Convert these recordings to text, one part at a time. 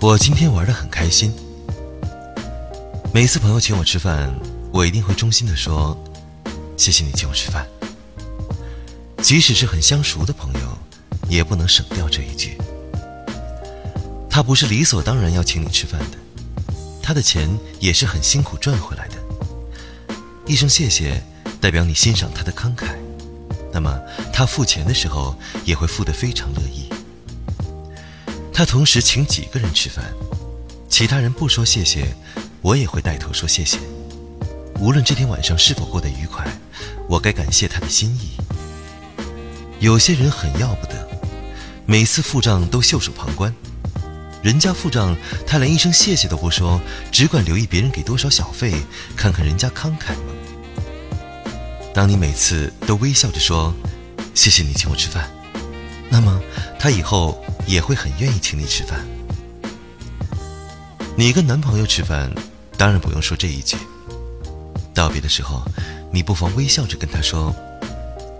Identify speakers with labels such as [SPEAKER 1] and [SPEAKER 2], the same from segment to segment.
[SPEAKER 1] 我今天玩的很开心。每次朋友请我吃饭，我一定会衷心的说：“谢谢你请我吃饭。”即使是很相熟的朋友，也不能省掉这一句。他不是理所当然要请你吃饭的，他的钱也是很辛苦赚回来的。一声谢谢，代表你欣赏他的慷慨，那么他付钱的时候也会付得非常乐意。他同时请几个人吃饭，其他人不说谢谢，我也会带头说谢谢。无论这天晚上是否过得愉快，我该感谢他的心意。有些人很要不得，每次付账都袖手旁观。人家付账，他连一声谢谢都不说，只管留意别人给多少小费，看看人家慷慨吗？当你每次都微笑着说“谢谢你请我吃饭”，那么他以后也会很愿意请你吃饭。你跟男朋友吃饭，当然不用说这一句。道别的时候，你不妨微笑着跟他说：“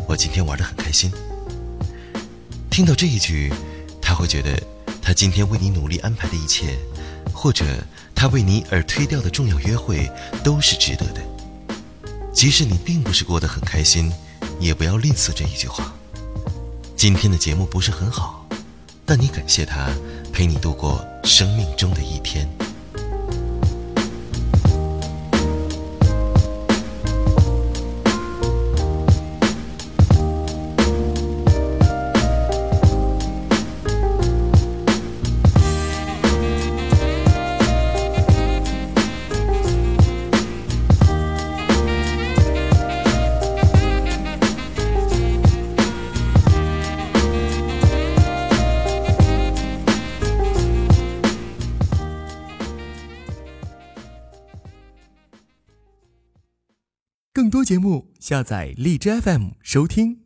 [SPEAKER 1] 我今天玩得很开心。”听到这一句，他会觉得。他今天为你努力安排的一切，或者他为你而推掉的重要约会，都是值得的。即使你并不是过得很开心，也不要吝啬这一句话。今天的节目不是很好，但你感谢他陪你度过生命中的一天。
[SPEAKER 2] 更多节目，下载荔枝 FM 收听。